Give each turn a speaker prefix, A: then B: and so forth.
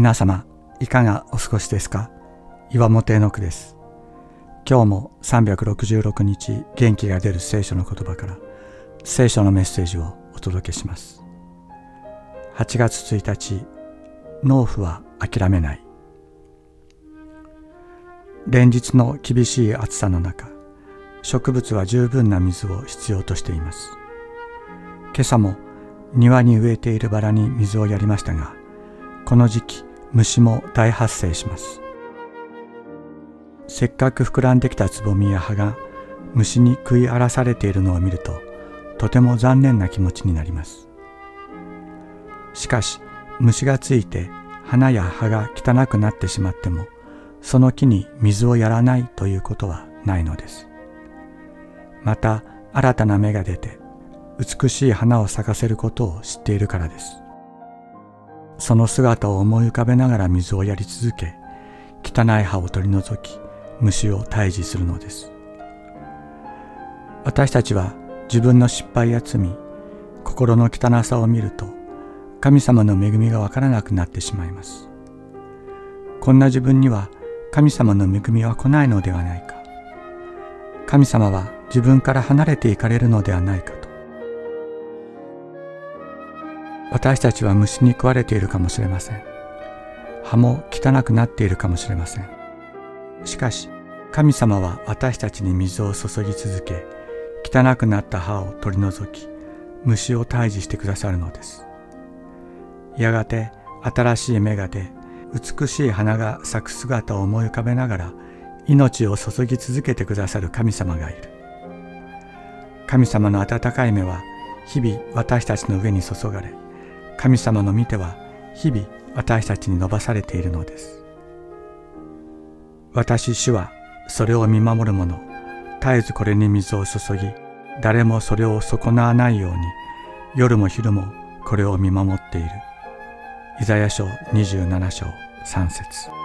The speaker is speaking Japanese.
A: 皆様いかがお過ごしですか？岩本絵の句です。今日も366日元気が出る聖書の言葉から聖書のメッセージをお届けします。8月1日農夫は諦めない。連日の厳しい暑さの中植物は十分な水を必要としています。今朝も庭に植えているバラに水をやりましたがこの時期虫も大発生します。せっかく膨らんできたつぼみや葉が虫に食い荒らされているのを見るととても残念な気持ちになります。しかし虫がついて花や葉が汚くなってしまってもその木に水をやらないということはないのです。また新たな芽が出て美しい花を咲かせることを知っているからです。その姿を思い浮かべながら水をやり続け汚い葉を取り除き虫を退治するのです。私たちは自分の失敗や罪心の汚さを見ると神様の恵みがわからなくなってしまいます。こんな自分には神様の恵みは来ないのではないか。神様は自分から離れていかれるのではないか私たちは虫に食われているかもしれません。葉も汚くなっているかもしれません。しかし神様は私たちに水を注ぎ続け汚くなった葉を取り除き虫を退治してくださるのです。やがて新しい芽が出美しい花が咲く姿を思い浮かべながら命を注ぎ続けてくださる神様がいる。神様の温かい目は日々私たちの上に注がれ神様の見ては日々私たちに伸ばされているのです。私主はそれを見守る者、絶えずこれに水を注ぎ、誰もそれを損なわないように、夜も昼もこれを見守っている。イザヤ書27章3節